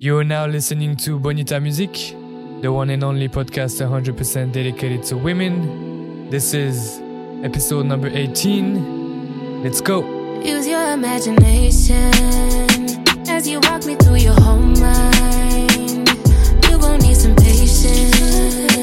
You are now listening to Bonita Music, the one and only podcast 100% dedicated to women. This is episode number 18. Let's go. Use your imagination as you walk me through your home. mind. You gon' need some patience.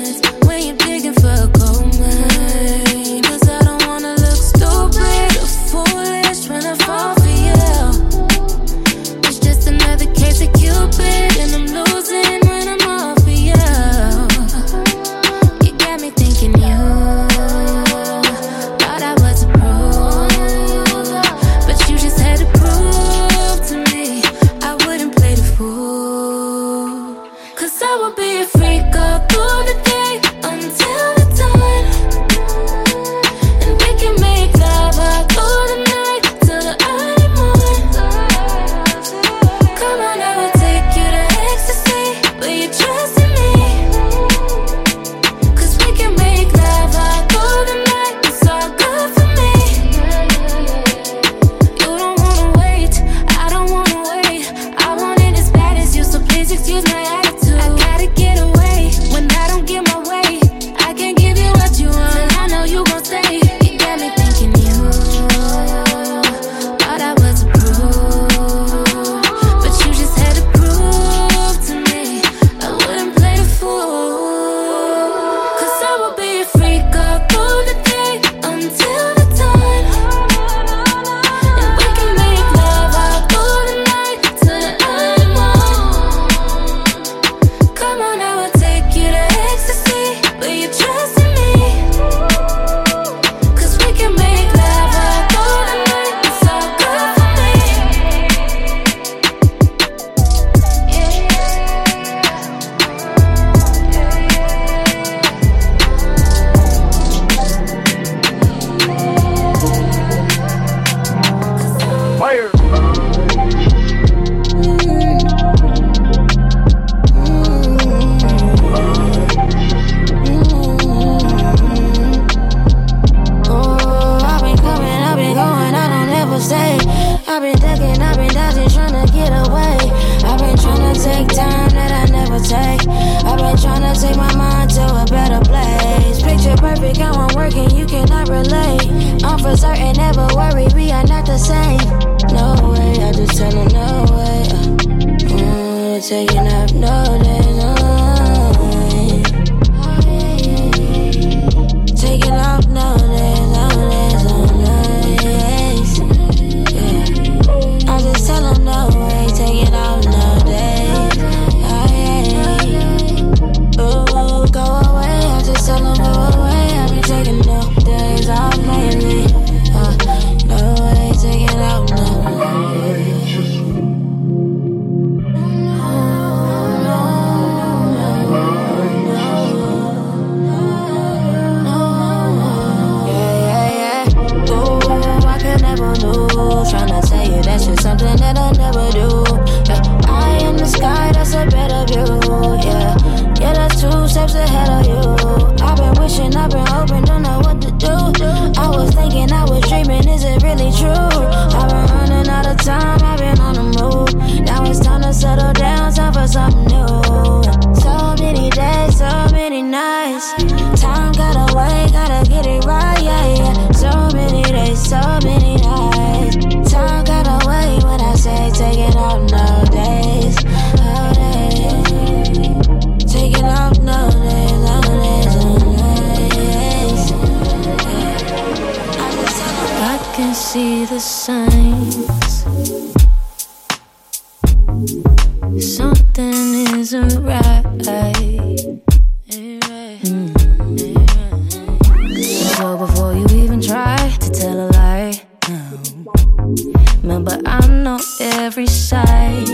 every side,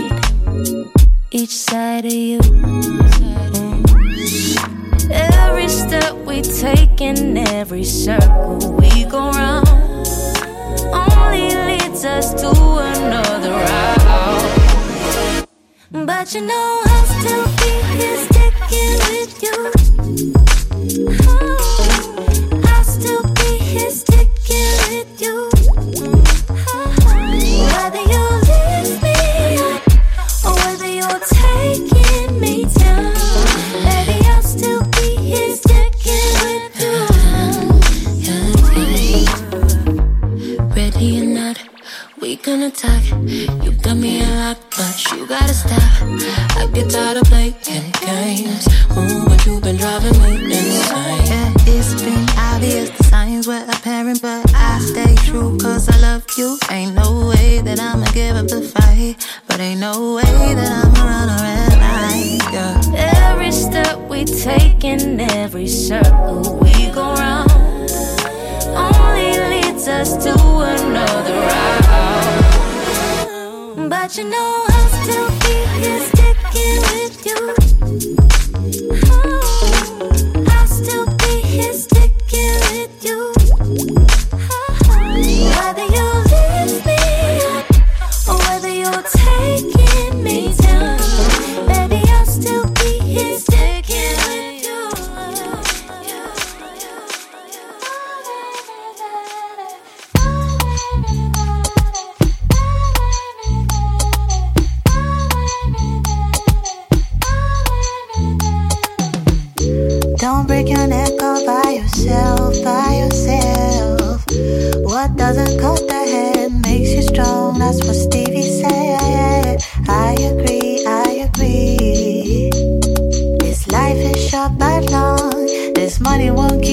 each side of you. Every step we take in every circle we go round only leads us to another route. But you know I'll still be here sticking with you. Oh. gotta stop. I get tired of playing games. body won't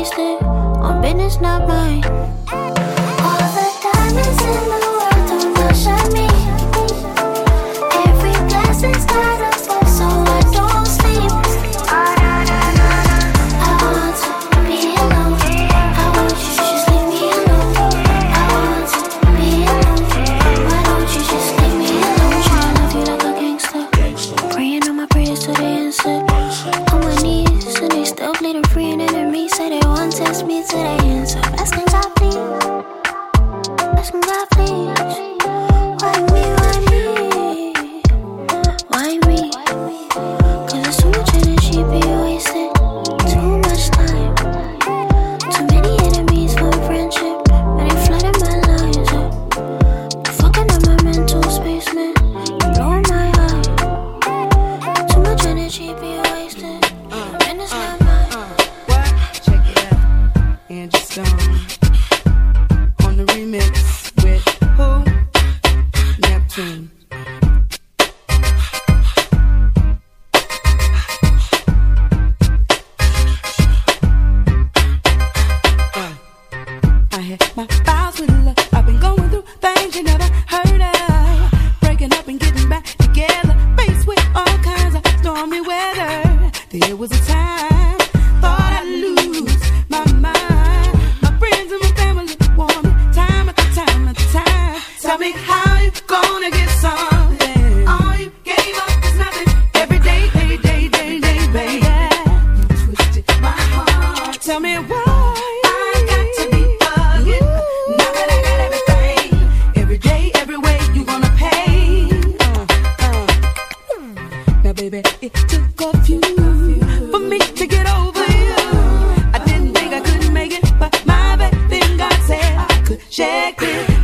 wasted on business not mine.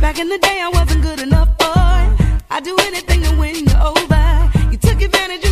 Back in the day, I wasn't good enough, boy. I'd do anything to win you over. You took advantage.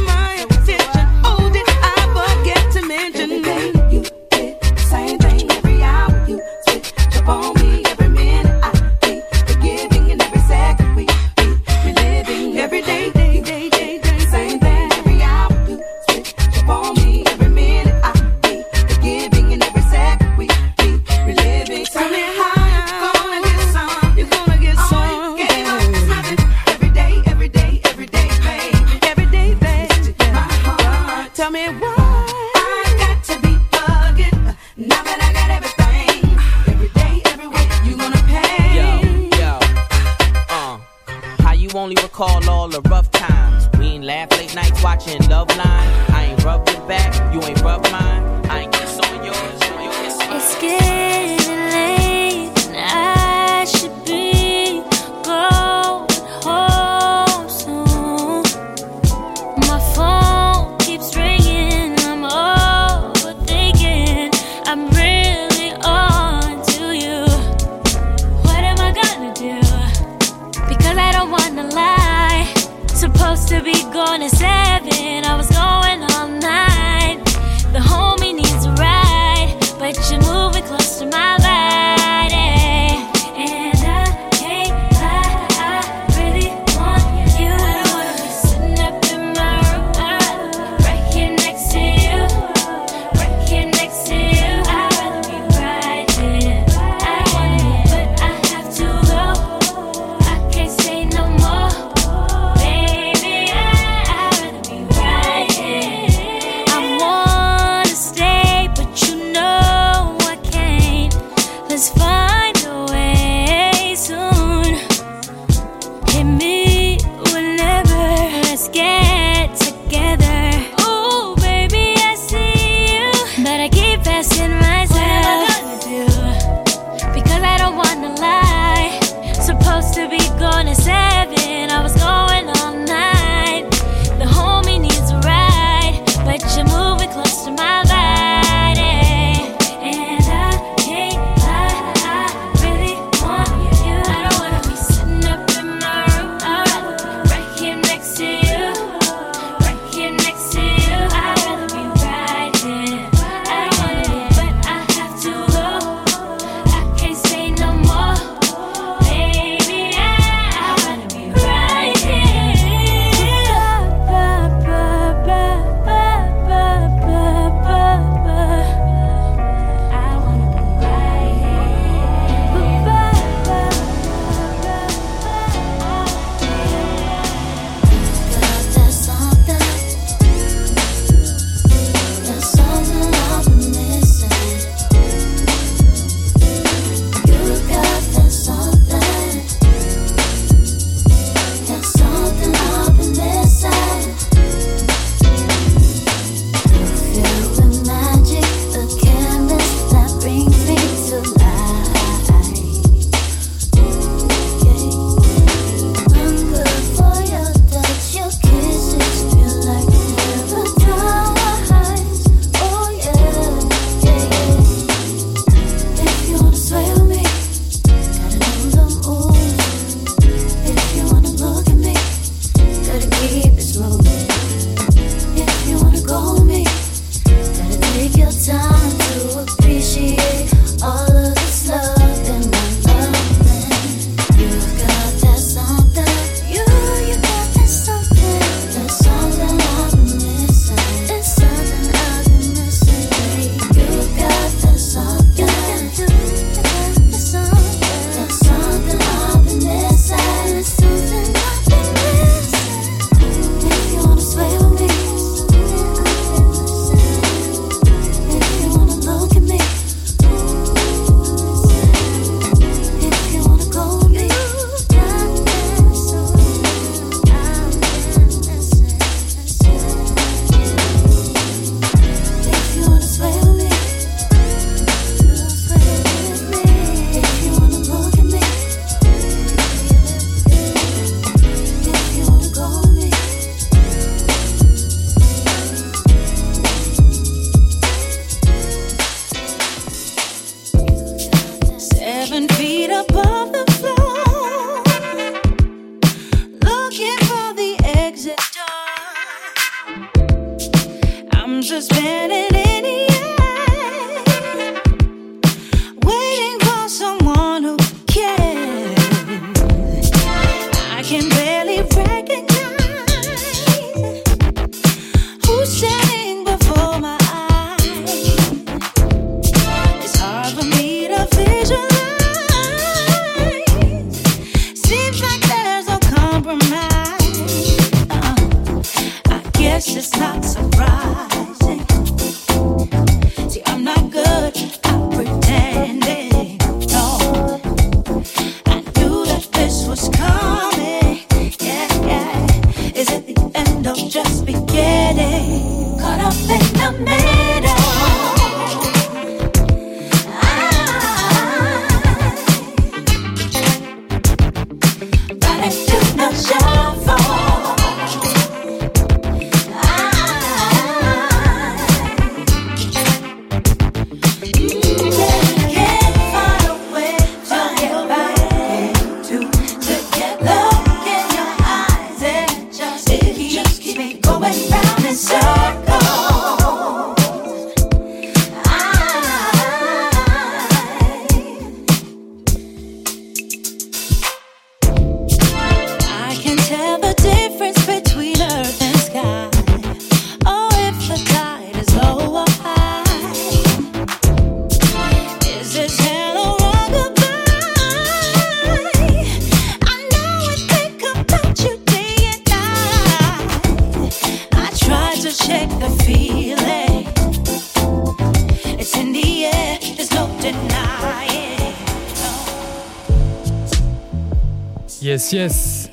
Yes, yes.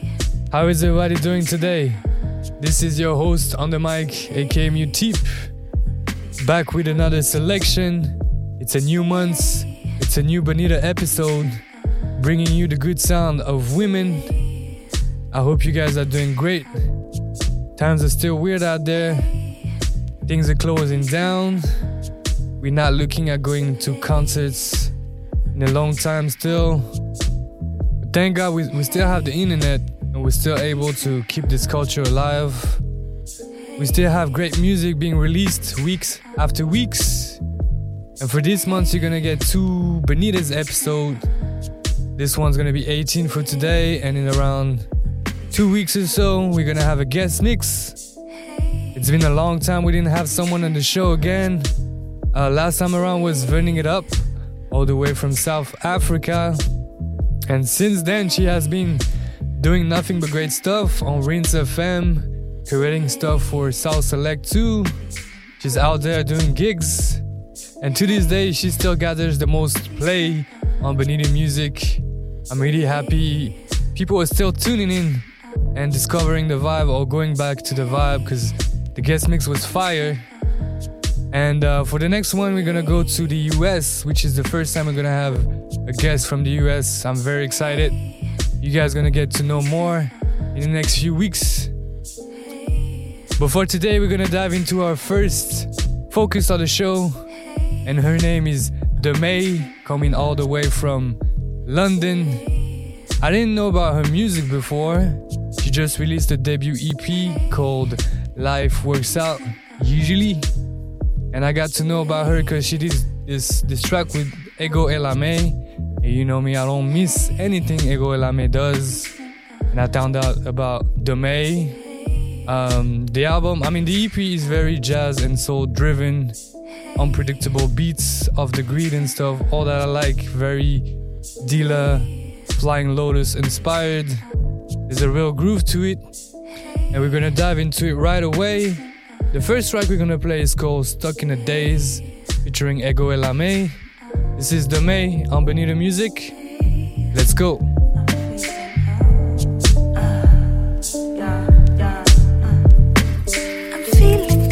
How is everybody doing today? This is your host on the mic, aka Muteep. Back with another selection. It's a new month, it's a new Bonita episode, bringing you the good sound of women. I hope you guys are doing great. Times are still weird out there, things are closing down. We're not looking at going to concerts in a long time still. Thank God we, we still have the internet and we're still able to keep this culture alive. We still have great music being released weeks after weeks. And for this month, you're gonna get two Benitez episode. This one's gonna be 18 for today, and in around two weeks or so, we're gonna have a guest mix. It's been a long time we didn't have someone on the show again. Uh, last time around was Burning It Up, all the way from South Africa. And since then, she has been doing nothing but great stuff on Rinse FM, creating stuff for South Select too. She's out there doing gigs. And to this day, she still gathers the most play on Bonita Music. I'm really happy people are still tuning in and discovering the vibe or going back to the vibe because the guest mix was fire. And uh, for the next one, we're gonna go to the US, which is the first time we're gonna have a guest from the US. I'm very excited. You guys gonna get to know more in the next few weeks. But for today, we're gonna dive into our first focus of the show, and her name is Demae, coming all the way from London. I didn't know about her music before. She just released a debut EP called Life Works Out Usually. And I got to know about her because she did this, this track with Ego Ella May. And you know me, I don't miss anything Ego Ella May does. And I found out about Demae. Um, the album, I mean, the EP is very jazz and soul driven, unpredictable beats of the greed and stuff. All that I like, very Dilla, Flying Lotus inspired. There's a real groove to it, and we're gonna dive into it right away. The first track we're gonna play is called Stuck in a Daze, featuring Ego Ella May. This is Demae on Bonita Music. Let's go. I'm feeling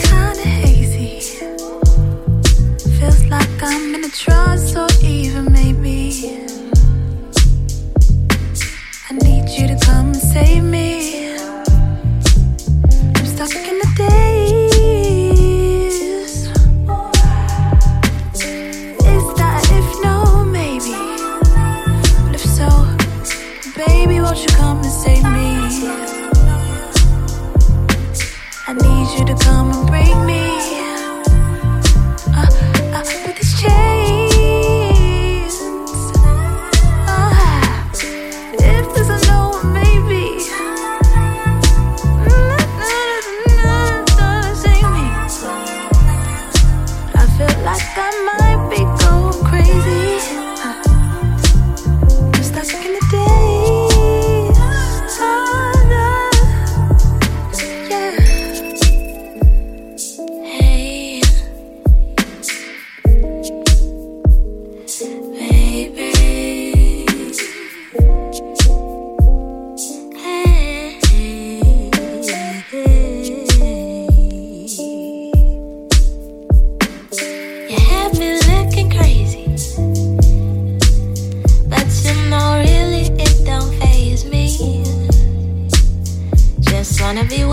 wanna be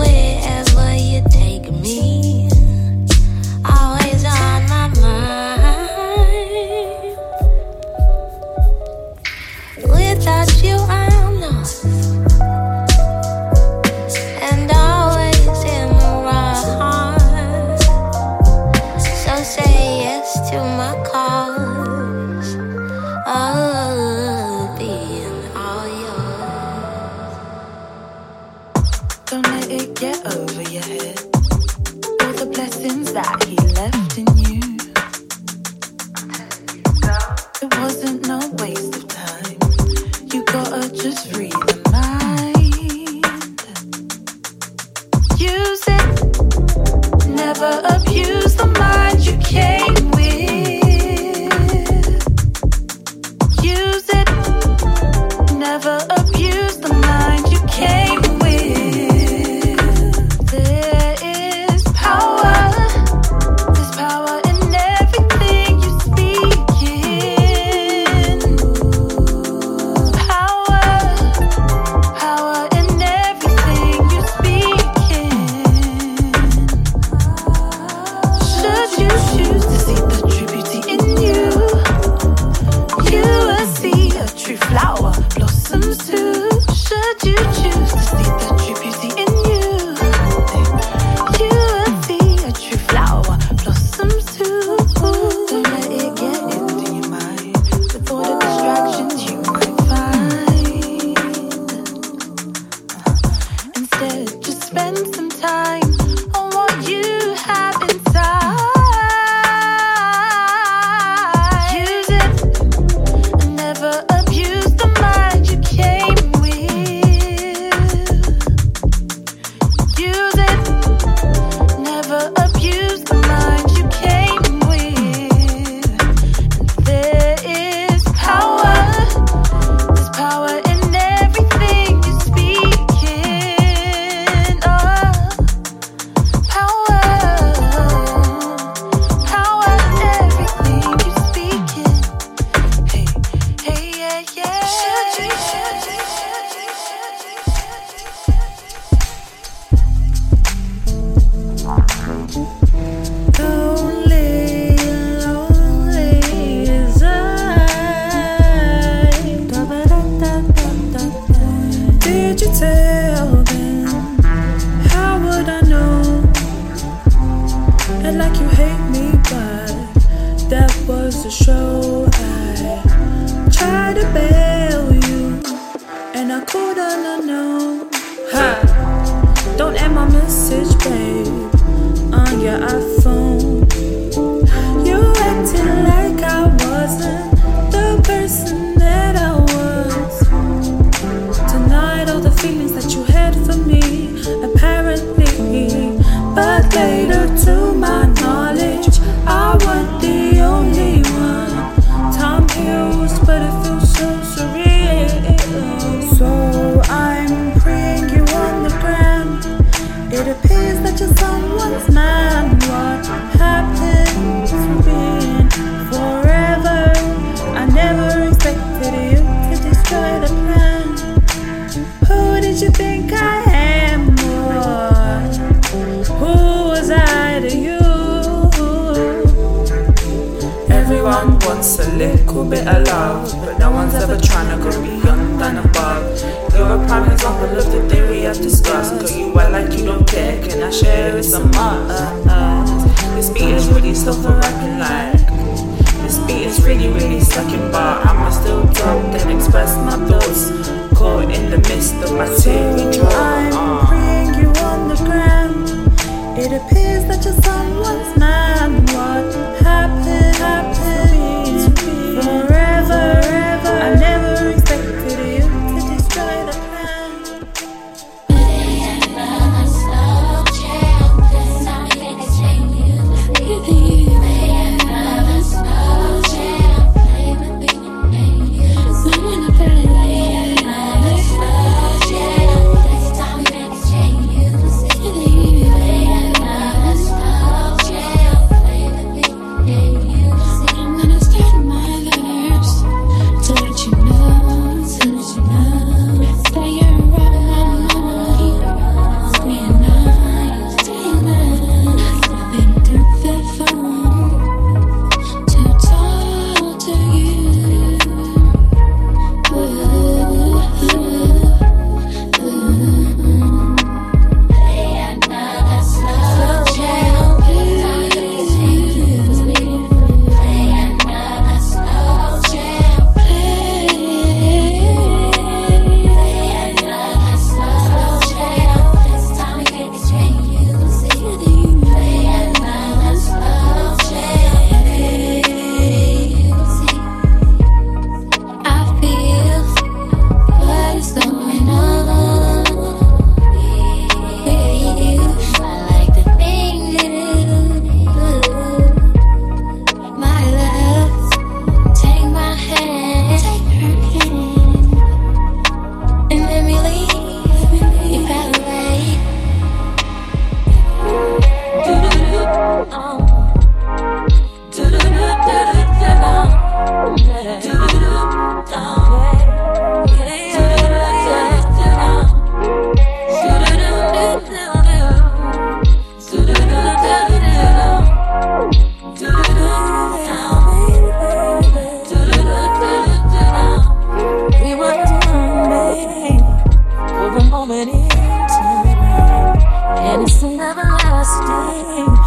Stay.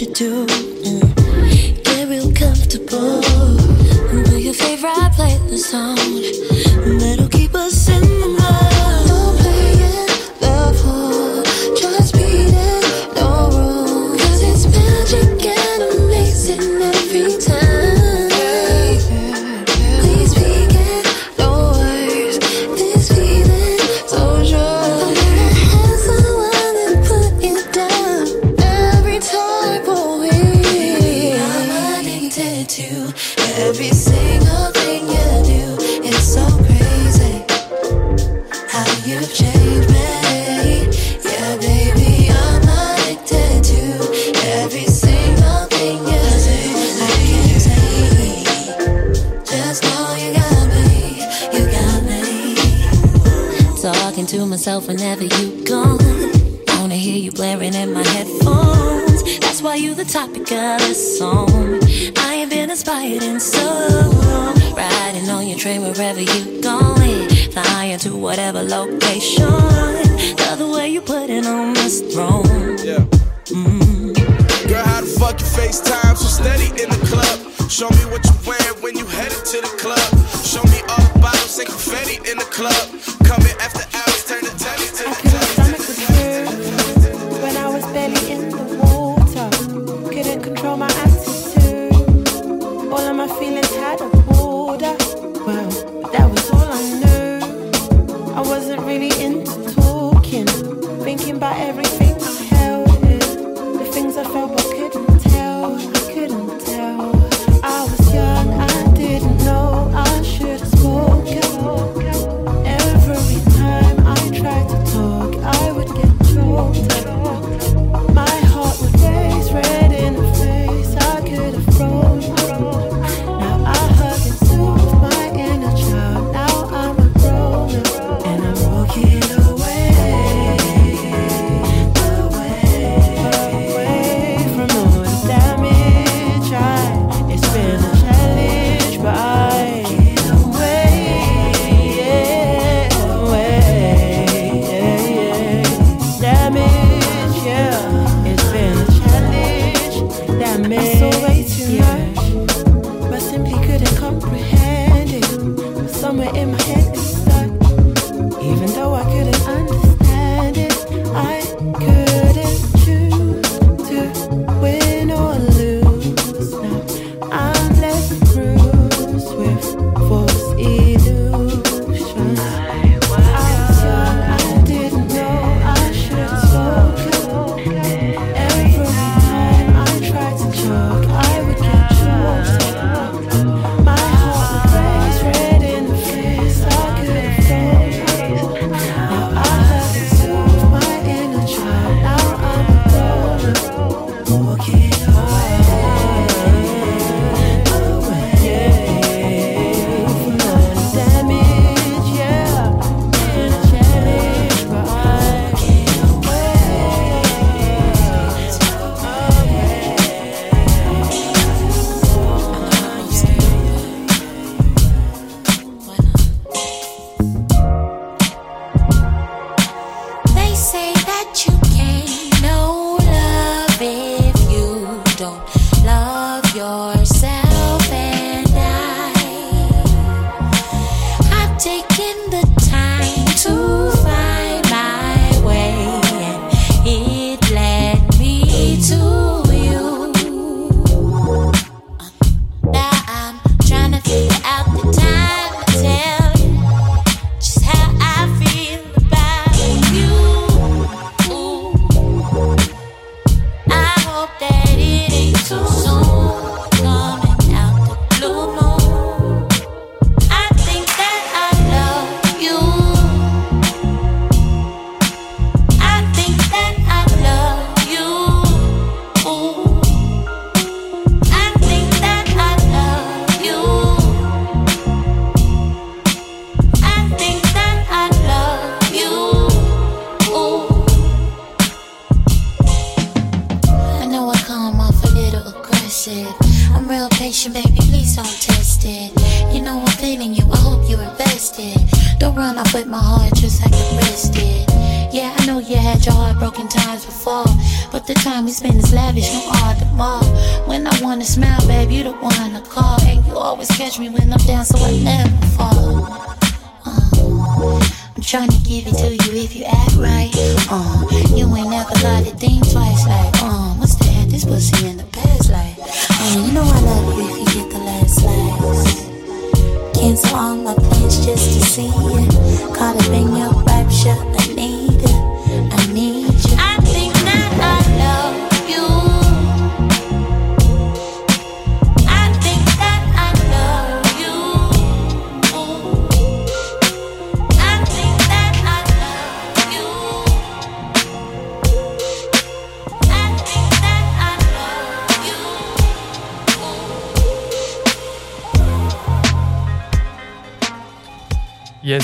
you do. Get real comfortable. Play your favorite playlist song.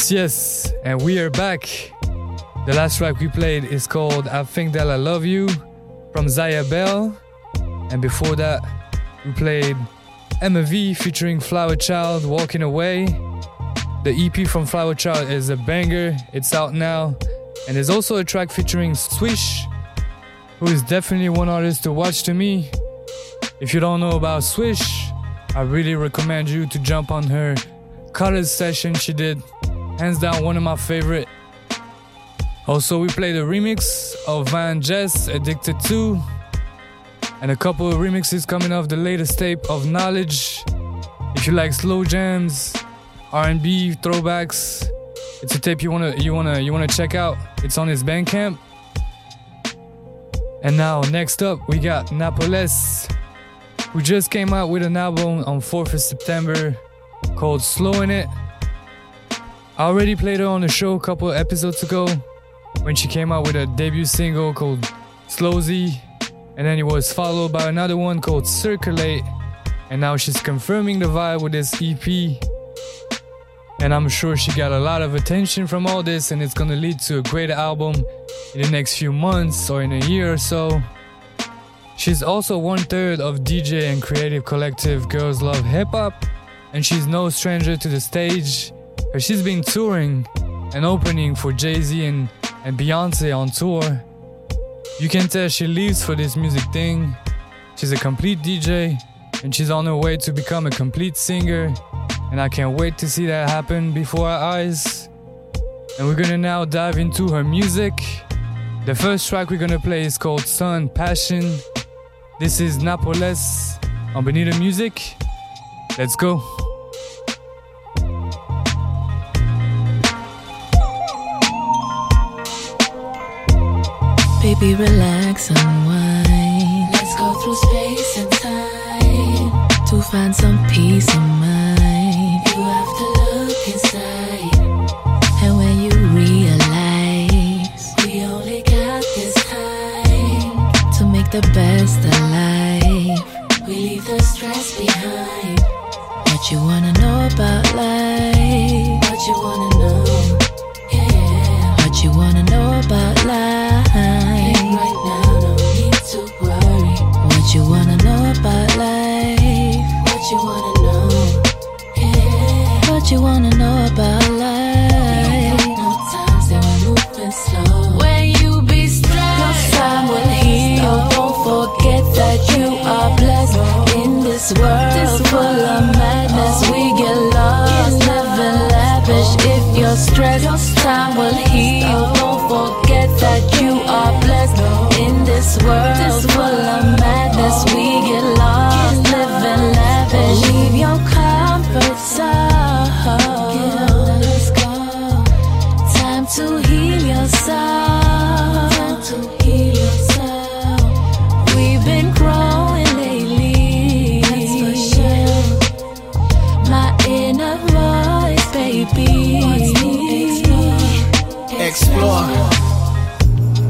Yes, yes, and we are back. The last track we played is called I Think That I Love You from Zaya Bell. And before that, we played Emma V featuring Flower Child Walking Away. The EP from Flower Child is a banger, it's out now. And there's also a track featuring Swish, who is definitely one artist to watch to me. If you don't know about Swish, I really recommend you to jump on her college session she did. Hands down, one of my favorite. Also, we played a remix of Van Jess, Addicted to, and a couple of remixes coming off the latest tape of Knxwledge. If you like slow jams, R&B throwbacks, it's a tape you wanna you wanna you wanna check out. It's on his Bandcamp. And now, next up, we got Napoles, who just came out with an album on 4th of September called Slowing It. I already played her on the show a couple episodes ago when she came out with a debut single called Slowzy, and then it was followed by another one called Circulate, and now she's confirming the vibe with this EP. And I'm sure she got a lot of attention from all this, and it's gonna lead to a great album in the next few months or in a year or so. She's also one third of DJ and creative collective Girls Love Hip Hop, and she's no stranger to the stage, because she's been touring and opening for Jay Z and, and Beyonce on tour. You can tell she lives for this music thing. She's a complete DJ, and she's on her way to become a complete singer, and I can't wait to see that happen before our eyes. And we're gonna now dive into her music. The first track we're gonna play is called Sun Passion. This is Napoles on Bonita Music. Let's go. Baby, relax, unwind. Let's go through space and time. To find some peace of mind. You have to look inside. And when you realize We only got this time. to make the best of life, We leave the stress behind. what you wanna know about life? What you wanna know? Yeah. What you wanna know about life? Know about life? What you wanna know? Yeah. What you wanna know about life? No time, so we're moving slow. When you be stressed, time will heal. Don't forget that you are blessed in this world full of madness. We get lost, living lavish. If you're stressed,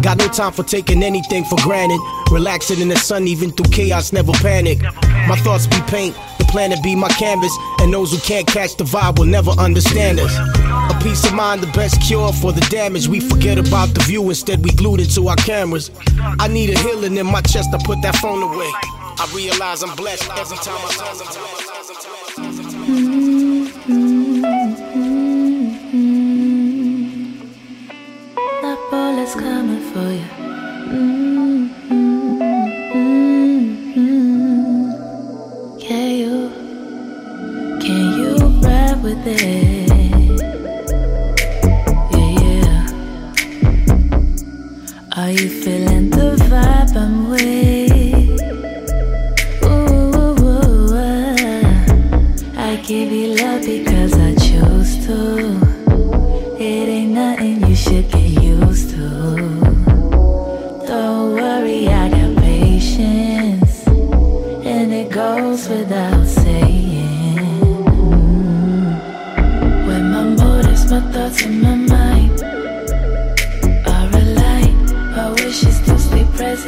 Got no time for taking anything for granted. Relaxing in the sun, even through chaos, never panic. My thoughts be paint, the planet be my canvas, and those who can't catch the vibe will never understand us. A peace of mind, the best cure for the damage. We forget about the view, instead, we glued it to our cameras. I need a healing in my chest, I put that phone away. I realize I'm blessed every time I for you.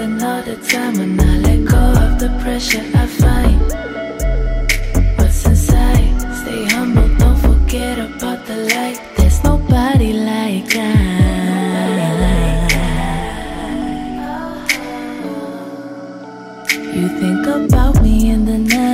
Another time when I let go of the pressure I find. What's inside? Stay humble, don't forget about the light. There's nobody like I. You think about me in the night.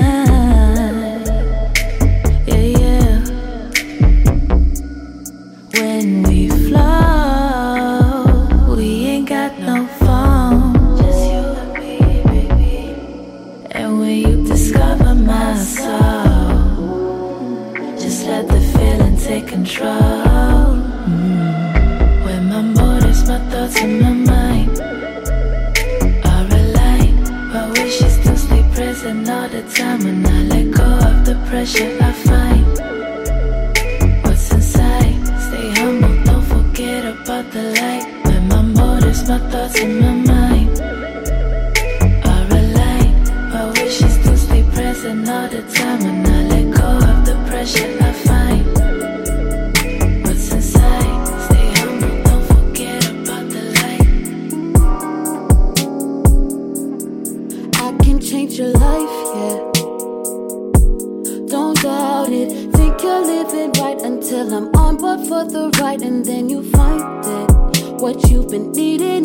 all the time when I let go of the pressure I find. What's inside, stay humble, don't forget about the light. When my motives, my thoughts in my mind. what you've been needing.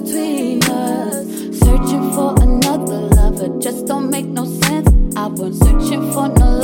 between us. Searching for another lover just don't make no sense. I wasn't searching for no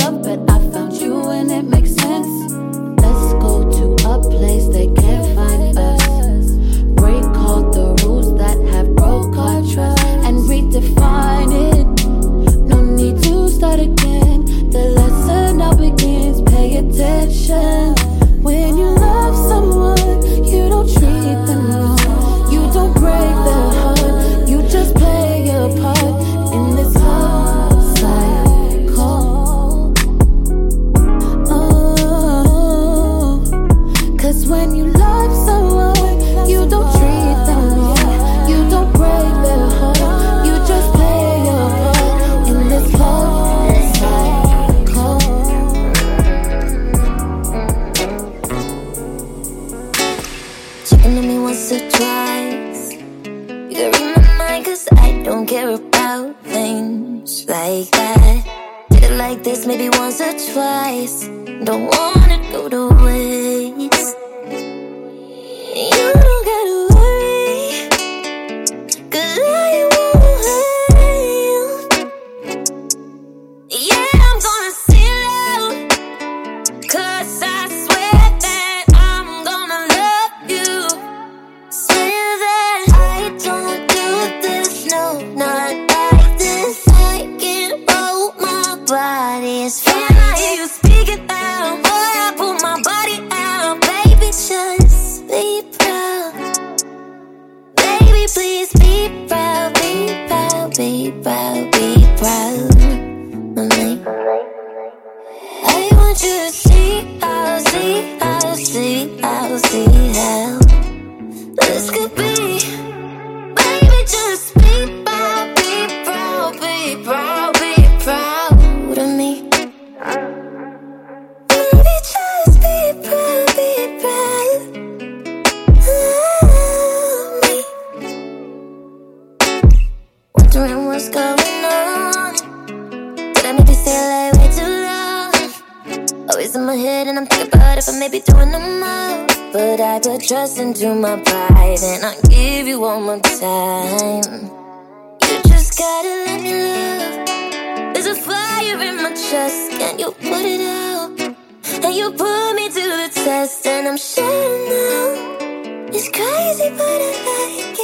and I'm thinking about if I may be doing no. But I put trust into my pride and I give you all my time. You just gotta let me love. There's a fire in my chest, can you put it out? And you put me to the test, and I'm shouting now It's crazy, but I like.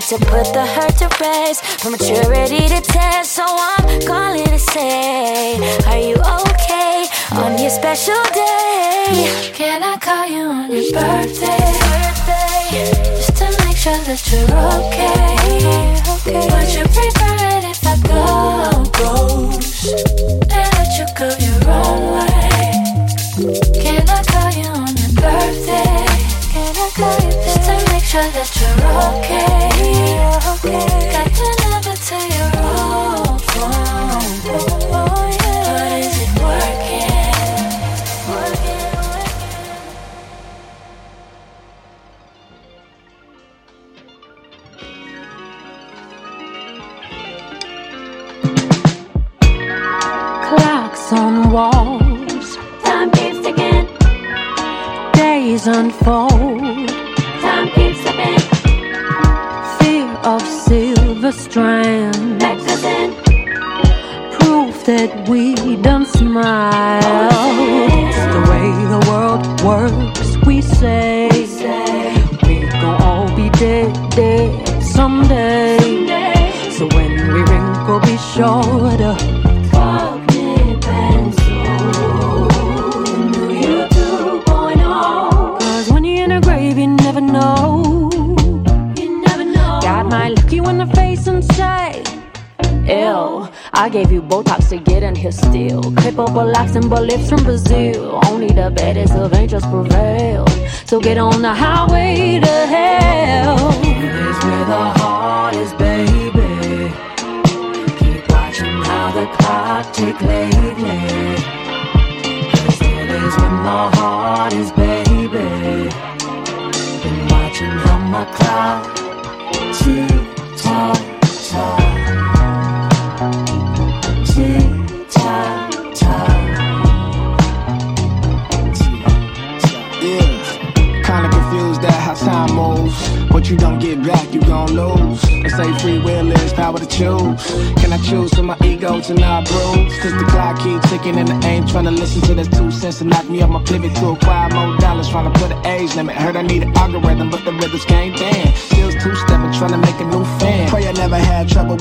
to put the hurt to rest, from maturity to test. So I'm calling to say, Are you okay on your special day? Can I call you on your birthday? birthday just to make sure that you're okay. that you're okay.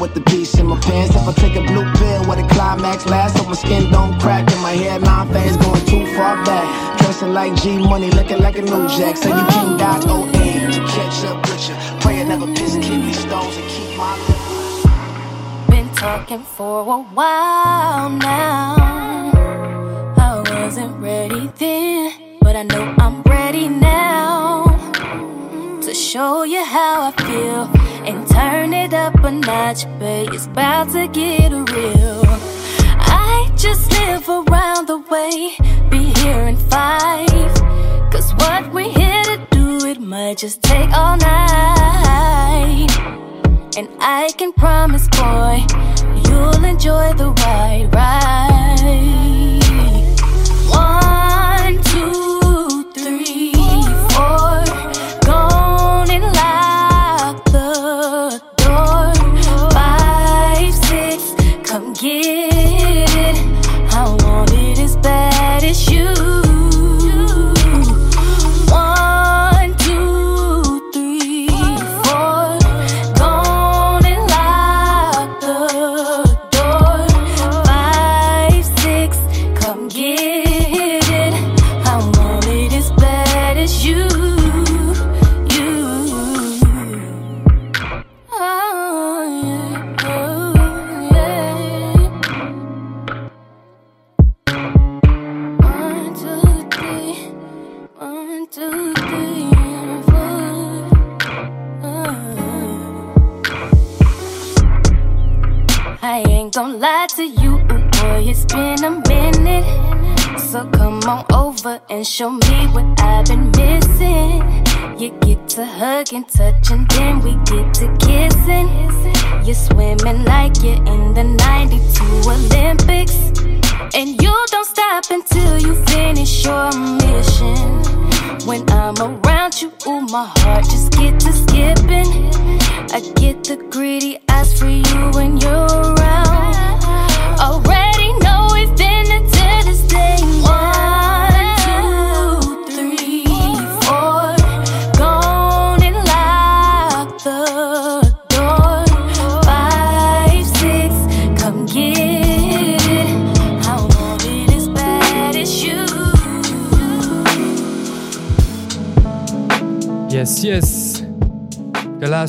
with the piece in my pants. If I take a blue pill, What a climax lasts, so my skin don't crack and my hairline fans going too far back. Dressing like G Money, looking like a new jack. So you can dodge OA to catch up with you. Pray I never piss, kidney stones and keep my lips. Been talking for a while now. I wasn't ready then, but I know I'm ready now to show you how I feel and turn it up a notch, babe. it's about to get real. I just live around the way, be here in five. Cause what we here to do, it might just take all night. And I can promise, boy, you'll enjoy the ride, Right. One over and show me what I've been missing. You get to hug and touch, and then we get to kissing. You're swimming like you're in the 92 Olympics. And you don't stop until you finish your mission. When I'm around you, ooh, my heart just get to skip.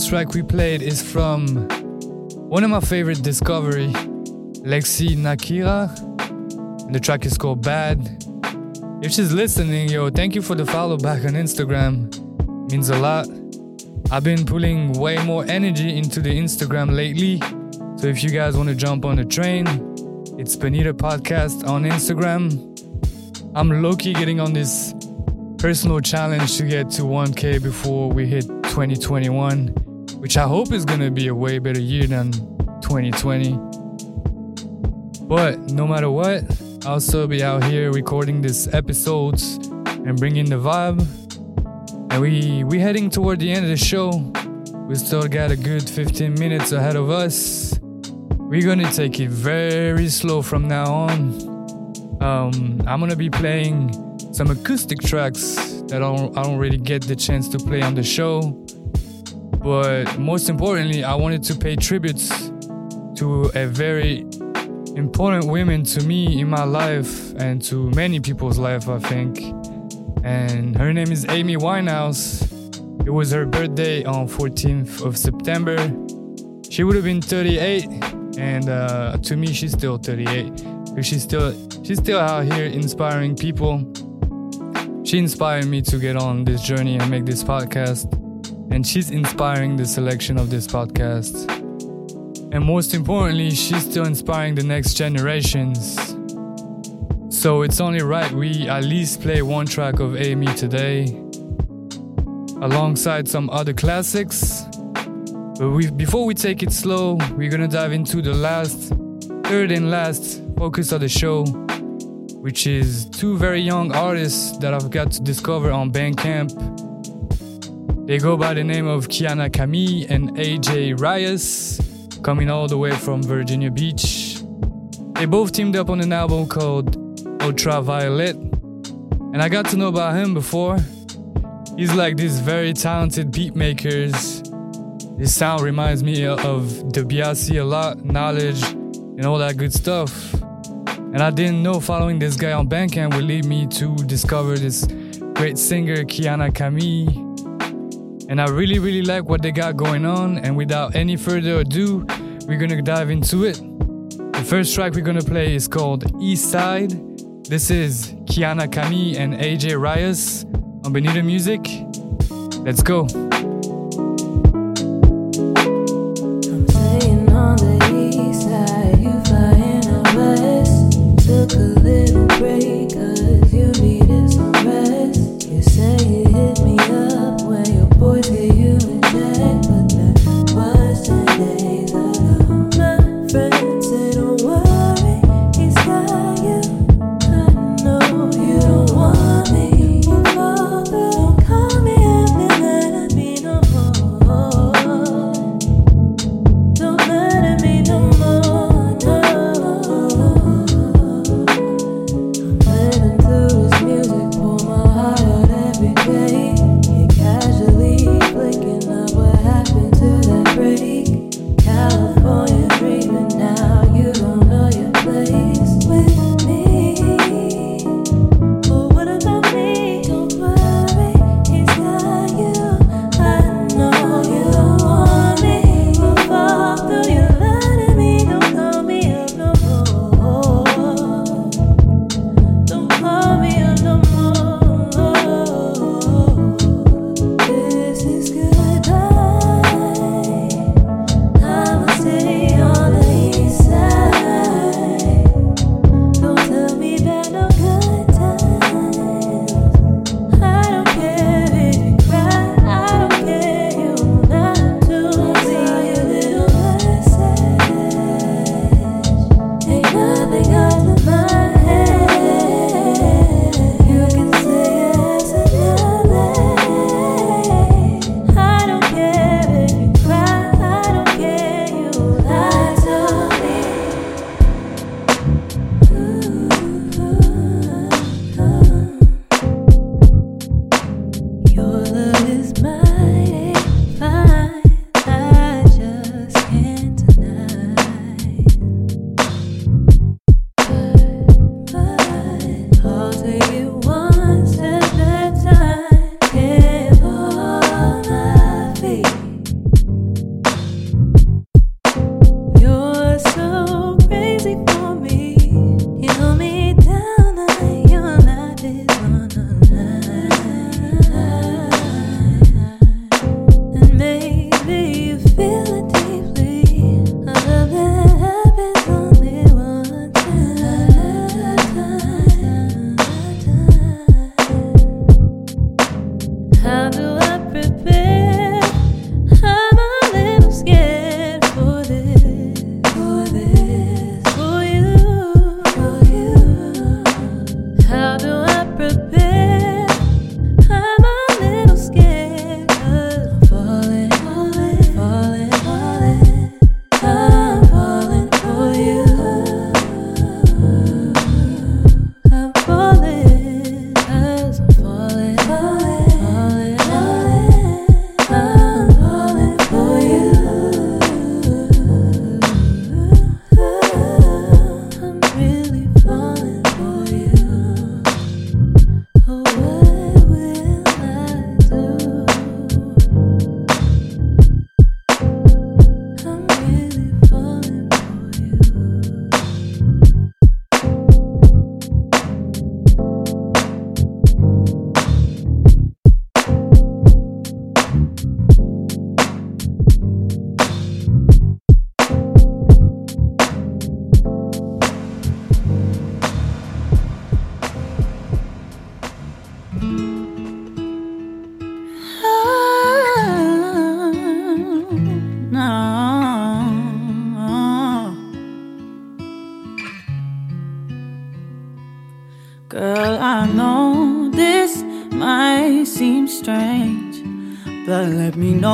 track we played is from one of my favorite discovery, Lexi Nakira. And the track is called Bad. If she's listening, yo, thank you for the follow back on Instagram. It means a lot. I've been pulling way more energy into the Instagram lately. So if you guys want to jump on the train, it's Bonita Podcast on Instagram. I'm Loki getting on this personal challenge to get to 1K before we hit 2021 which I hope is gonna be a way better year than 2020. But no matter what, I'll still be out here recording these episodes and bringing the vibe. And we we heading toward the end of the show. We still got a good 15 minutes ahead of us. We're gonna take it very slow from now on. Um, I'm gonna be playing some acoustic tracks that I don't, I don't really get the chance to play on the show. But most importantly, I wanted to pay tributes to a very important woman to me in my life and to many people's life, I think. And her name is Amy Winehouse. It was her birthday on 14th of September. She would have been 38, and uh, to me, she's still 38. Because she's still she's still out here inspiring people. She inspired me to get on this journey and make this podcast, and she's inspiring the selection of this podcast. And most importantly, she's still inspiring the next generations. So it's only right we at least play one track of Amy today, alongside some other classics. But before we take it slow, we're gonna dive into the last, third and last focus of the show, which is two very young artists that I've got to discover on Bandcamp. They go by the name of Kiana Camille and AJ Reyes coming all the way from Virginia Beach. They both teamed up on an album called Ultraviolet, and I got to know about him before. He's like these very talented beat makers. His sound reminds me of Dibiase a lot, Knxwledge, and all that good stuff. And I didn't know following this guy on Bandcamp would lead me to discover this great singer, Kiana Camille. And I really, really like what they got going on. And without any further ado, we're gonna dive into it. The first track we're gonna play is called East Side. This is Kiana Kami and AJ Reyes on Bonita Music. Let's go.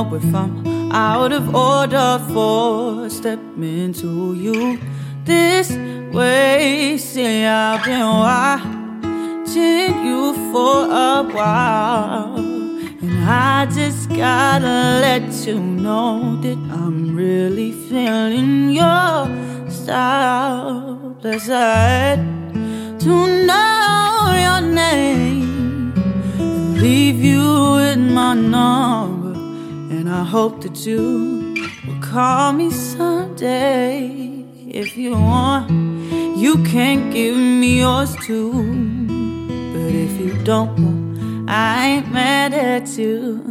Know if I'm out of order for stepping to you this way. Say I've been watching you for a while, and I just gotta let you know that I'm really feeling your style. I to know your name leave you with my number, and I hope that you will call me someday. If you want, you can give me yours too. But if you don't I ain't mad at you.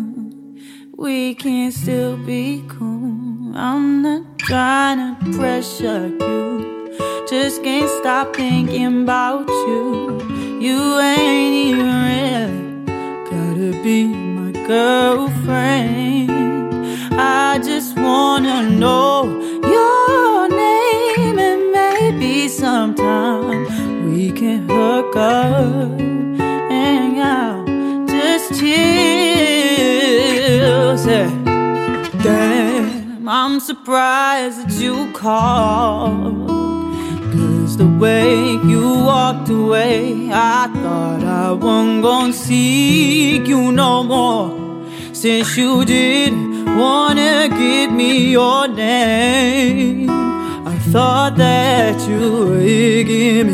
We can still be cool. I'm not trying to pressure you. Just can't stop thinking about you. You ain't even really gotta be girlfriend. I just wanna know your name and maybe sometime we can hook up and out. Just chill. Say, damn, I'm surprised that you called. Cause the way you walked away, I thought I wasn't gonna see you no more. Since you didn't wanna give me your name, I thought that you were digging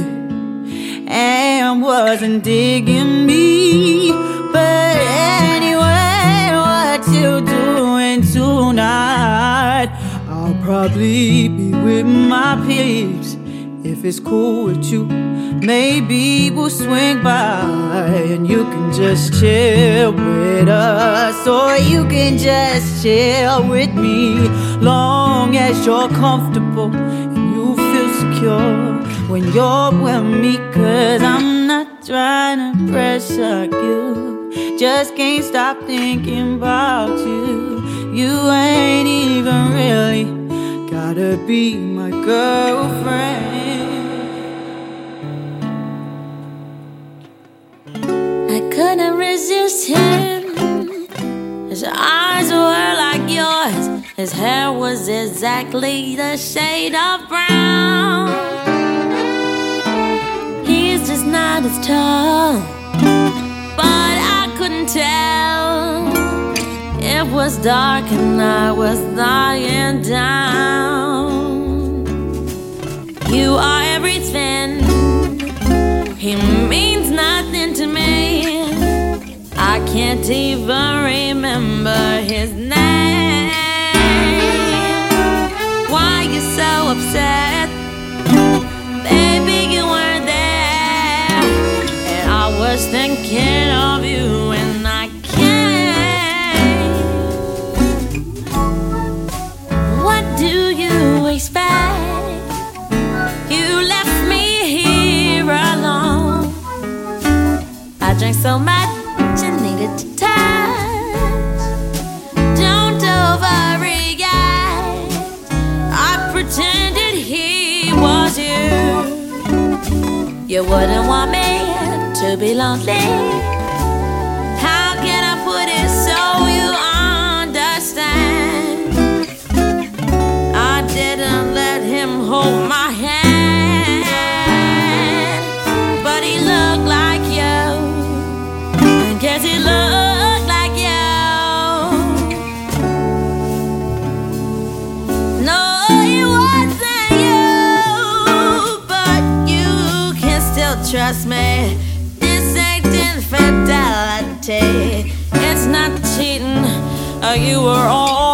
me and wasn't digging me. But anyway, what you doing tonight? I'll probably be with my peeps. If it's cool with you, maybe we'll swing by and you can just chill with us, or you can just chill with me. Long as you're comfortable and you feel secure when you're with me, cause I'm not trying to pressure you. Just can't stop thinking about you. You ain't even really gotta be my girlfriend. Couldn't resist him. His eyes were like yours. His hair was exactly the shade of brown. He's just not as tall, but I couldn't tell. It was dark and I was lying down. You are everything. He means nothing to me. Can't even remember his name. Why you so upset? Baby, you weren't there. And I was thinking of you and I can't. What do you expect? You left me here alone. I drank so much You wouldn't want me to be lonely. How can I put it so you understand? I didn't let him hold my trust me. This ain't infidelity. It's not cheating. Uh, you were on